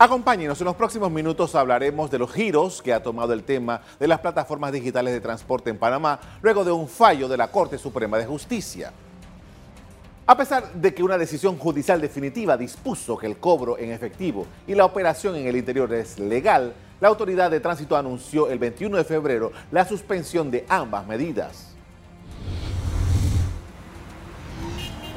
Acompáñenos, en los próximos minutos hablaremos de los giros que ha tomado el tema de las plataformas digitales de transporte en Panamá luego de un fallo de la Corte Suprema de Justicia. A pesar de que una decisión judicial definitiva dispuso que el cobro en efectivo y la operación en el interior es legal, la autoridad de tránsito anunció el 21 de febrero la suspensión de ambas medidas.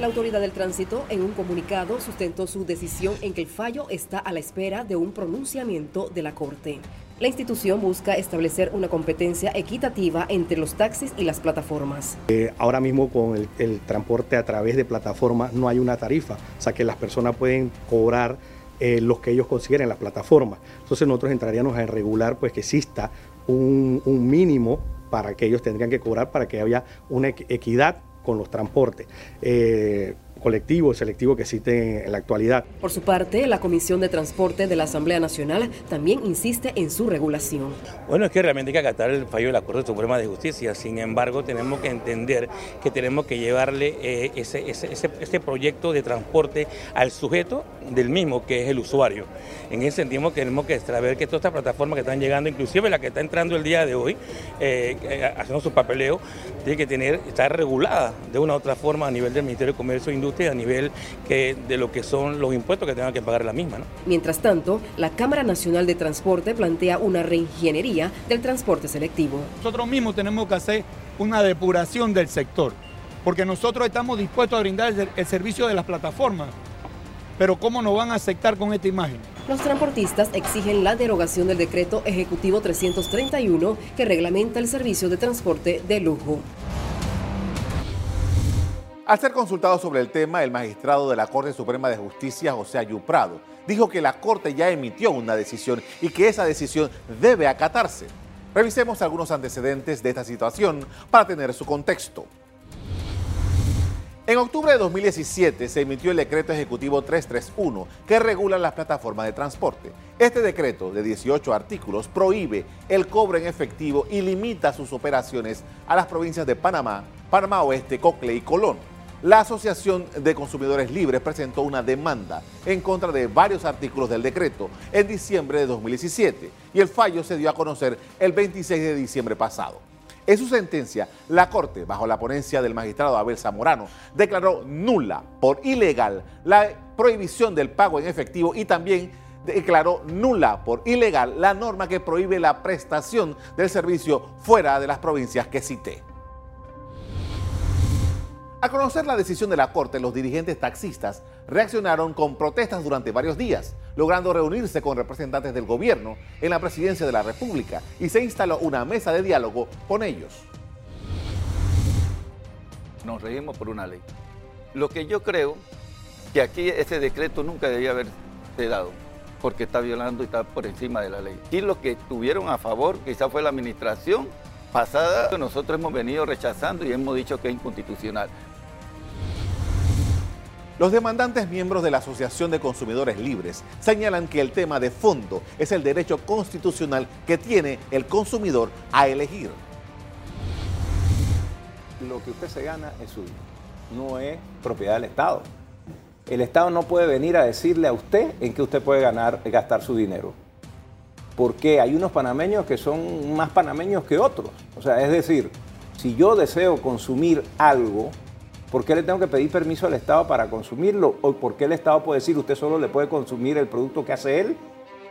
La autoridad del tránsito en un comunicado sustentó su decisión en que el fallo está a la espera de un pronunciamiento de la Corte. La institución busca establecer una competencia equitativa entre los taxis y las plataformas. Eh, ahora mismo con el, transporte a través de plataformas no hay una tarifa, o sea que las personas pueden cobrar eh, los que ellos consideren las plataformas. Entonces nosotros entraríamos a regular pues que exista un, un mínimo para que ellos tendrían que cobrar para que haya una equidad con los transportes. Eh, colectivo, selectivo que existe en la actualidad. Por su parte, la Comisión de Transporte de la Asamblea Nacional también insiste en su regulación. Bueno, es que realmente hay que acatar el fallo de la Corte Suprema de Justicia. Sin embargo, tenemos que entender que tenemos que llevarle eh, ese, ese, ese, proyecto de transporte al sujeto del mismo, que es el usuario. En ese sentido, tenemos que saber que todas estas plataformas que están llegando, inclusive la que está entrando el día de hoy, eh, eh, haciendo su papeleo, tiene que tener, estar regulada de una u otra forma a nivel del Ministerio de Comercio e Industria a nivel que, de lo que son los impuestos que tengan que pagar la misma. Mientras tanto, la Cámara Nacional de Transporte plantea una reingeniería del transporte selectivo. Nosotros mismos tenemos que hacer una depuración del sector, porque nosotros estamos dispuestos a brindar el servicio de las plataformas, pero ¿cómo nos van a aceptar con esta imagen? Los transportistas exigen la derogación del decreto ejecutivo 331 que reglamenta el servicio de transporte de lujo. Al ser consultado sobre el tema, el magistrado de la Corte Suprema de Justicia, José Ayuprado, dijo que la Corte ya emitió una decisión y que esa decisión debe acatarse. Revisemos algunos antecedentes de esta situación para tener su contexto. En octubre de 2017 se emitió el decreto ejecutivo 331 que regula las plataformas de transporte. Este decreto de 18 artículos prohíbe el cobro en efectivo y limita sus operaciones a las provincias de Panamá, Panamá Oeste, Cocle y Colón. La Asociación de Consumidores Libres presentó una demanda en contra de varios artículos del decreto en diciembre de 2017 y el fallo se dio a conocer el 26 de diciembre pasado. En su sentencia, la Corte, bajo la ponencia del magistrado Abel Zamorano, declaró nula por ilegal la prohibición del pago en efectivo y también declaró nula por ilegal la norma que prohíbe la prestación del servicio fuera de las provincias que cité. A conocer la decisión de la Corte, los dirigentes taxistas reaccionaron con protestas durante varios días, logrando reunirse con representantes del gobierno en la presidencia de la República y se instaló una mesa de diálogo con ellos. Nos regimos por una ley. Lo que yo creo que aquí ese decreto nunca debía haberse dado, porque está violando y está por encima de la ley. Y lo que tuvieron a favor quizá fue la administración pasada, nosotros hemos venido rechazando y hemos dicho que es inconstitucional. Los demandantes miembros de la Asociación de Consumidores Libres señalan que el tema de fondo es el derecho constitucional que tiene el consumidor a elegir. Lo que usted se gana es suyo, no es propiedad del Estado. El Estado no puede venir a decirle a usted en qué usted puede ganar, gastar su dinero. Porque hay unos panameños que son más panameños que otros. O sea, es decir, si yo deseo consumir algo, ¿Por qué le tengo que pedir permiso al Estado para consumirlo? ¿O por qué el Estado puede decir usted solo le puede consumir el producto que hace él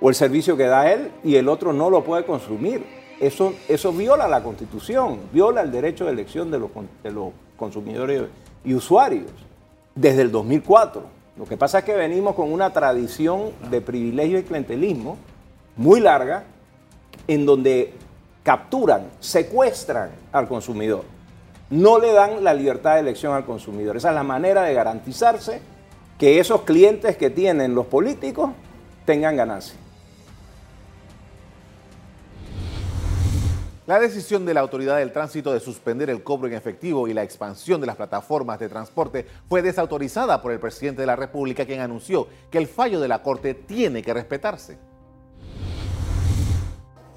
o el servicio que da él y el otro no lo puede consumir? Eso, eso viola la Constitución, viola el derecho de elección de los, de los consumidores y usuarios desde el 2004. Lo que pasa es que venimos con una tradición de privilegio y clientelismo muy larga en donde capturan, secuestran al consumidor no le dan la libertad de elección al consumidor. Esa es la manera de garantizarse que esos clientes que tienen los políticos tengan ganancia. La decisión de la Autoridad del Tránsito de suspender el cobro en efectivo y la expansión de las plataformas de transporte fue desautorizada por el presidente de la República, quien anunció que el fallo de la Corte tiene que respetarse.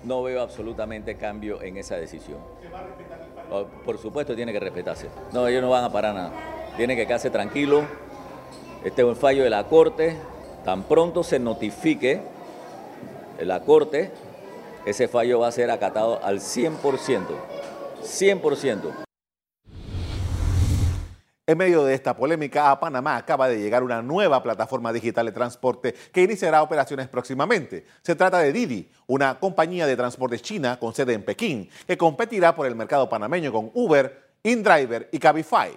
No veo absolutamente cambio en esa decisión. Oh, por supuesto tiene que respetarse. No, ellos no van a parar nada. Tiene que quedarse tranquilo. Este es un fallo de la Corte. Tan pronto se notifique la Corte, ese fallo va a ser acatado al 100%. 100%. En medio de esta polémica, a Panamá acaba de llegar una nueva plataforma digital de transporte que iniciará operaciones próximamente. Se trata de Didi, una compañía de transporte china con sede en Pekín, que competirá por el mercado panameño con Uber, InDriver y Cabify.